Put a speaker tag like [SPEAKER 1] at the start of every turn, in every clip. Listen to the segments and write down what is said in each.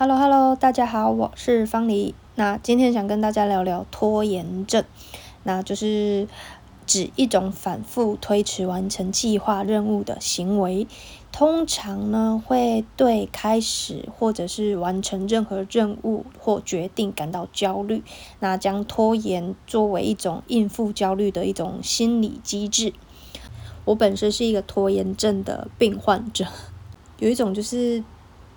[SPEAKER 1] Hello Hello，大家好，我是方黎。那今天想跟大家聊聊拖延症，那就是指一种反复推迟完成计划任务的行为。通常呢，会对开始或者是完成任何任务或决定感到焦虑。那将拖延作为一种应付焦虑的一种心理机制。我本身是一个拖延症的病患者，有一种就是。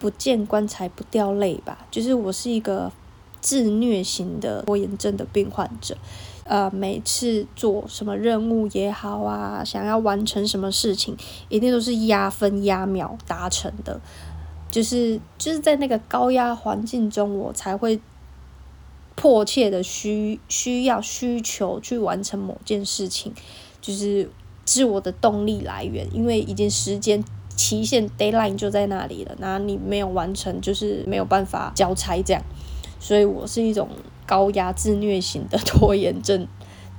[SPEAKER 1] 不见棺材不掉泪吧，就是我是一个自虐型的拖延症的病患者。呃，每次做什么任务也好啊，想要完成什么事情，一定都是压分压秒达成的。就是就是在那个高压环境中，我才会迫切的需需要需求去完成某件事情，就是自我的动力来源，因为已经时间。期限 deadline 就在那里了，那你没有完成，就是没有办法交差这样。所以我是一种高压自虐型的拖延症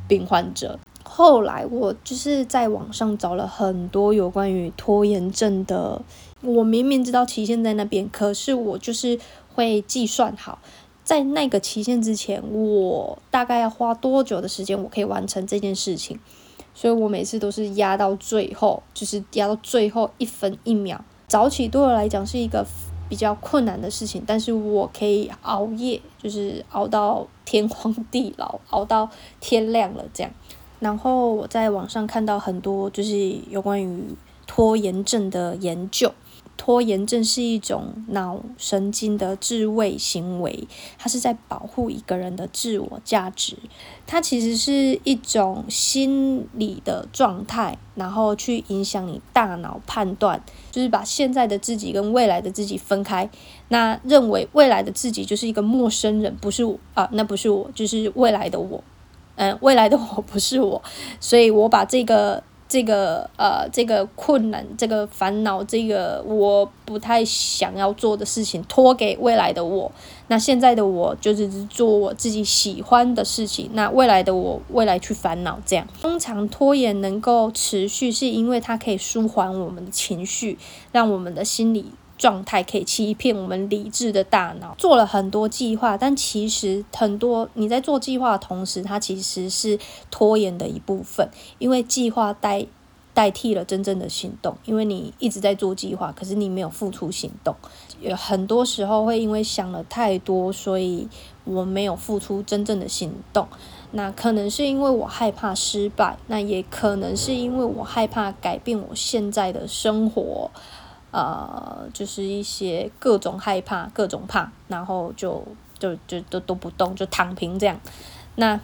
[SPEAKER 1] 病患者。后来我就是在网上找了很多有关于拖延症的，我明明知道期限在那边，可是我就是会计算好，在那个期限之前，我大概要花多久的时间，我可以完成这件事情。所以我每次都是压到最后，就是压到最后一分一秒。早起对我来讲是一个比较困难的事情，但是我可以熬夜，就是熬到天荒地老，熬到天亮了这样。然后我在网上看到很多就是有关于拖延症的研究。拖延症是一种脑神经的自卫行为，它是在保护一个人的自我价值。它其实是一种心理的状态，然后去影响你大脑判断，就是把现在的自己跟未来的自己分开。那认为未来的自己就是一个陌生人，不是我啊，那不是我，就是未来的我。嗯，未来的我不是我，所以我把这个。这个呃，这个困难，这个烦恼，这个我不太想要做的事情，拖给未来的我。那现在的我就是做我自己喜欢的事情。那未来的我，未来去烦恼这样。通常拖延能够持续，是因为它可以舒缓我们的情绪，让我们的心理。状态可以欺骗我们理智的大脑，做了很多计划，但其实很多你在做计划的同时，它其实是拖延的一部分，因为计划代代替了真正的行动，因为你一直在做计划，可是你没有付出行动，有很多时候会因为想了太多，所以我没有付出真正的行动，那可能是因为我害怕失败，那也可能是因为我害怕改变我现在的生活。呃，就是一些各种害怕，各种怕，然后就就就都都不动，就躺平这样。那，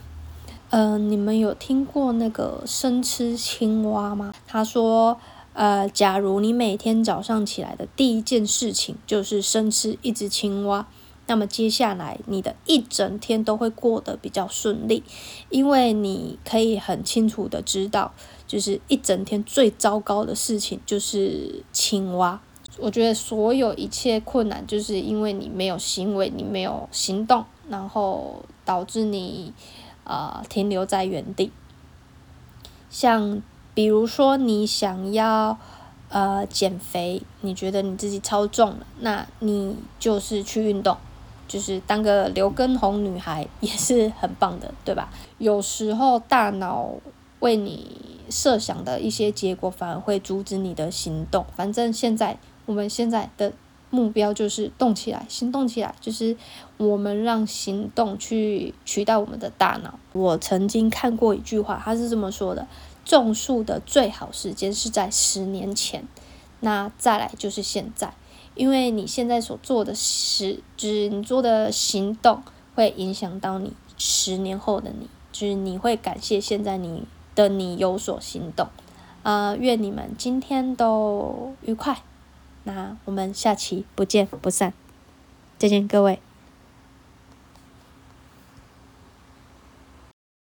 [SPEAKER 1] 嗯，你们有听过那个生吃青蛙吗？他说，呃，假如你每天早上起来的第一件事情就是生吃一只青蛙，那么接下来你的一整天都会过得比较顺利，因为你可以很清楚的知道。就是一整天最糟糕的事情就是青蛙。我觉得所有一切困难，就是因为你没有行为，你没有行动，然后导致你呃停留在原地。像比如说你想要呃减肥，你觉得你自己超重了，那你就是去运动，就是当个刘畊宏女孩也是很棒的，对吧？有时候大脑为你。设想的一些结果反而会阻止你的行动。反正现在我们现在的目标就是动起来，行动起来，就是我们让行动去取代我们的大脑。我曾经看过一句话，他是这么说的：种树的最好时间是在十年前，那再来就是现在，因为你现在所做的事，就是你做的行动，会影响到你十年后的你，就是你会感谢现在你。的你有所行动，呃，愿你们今天都愉快。那我们下期不见不散，再见各位。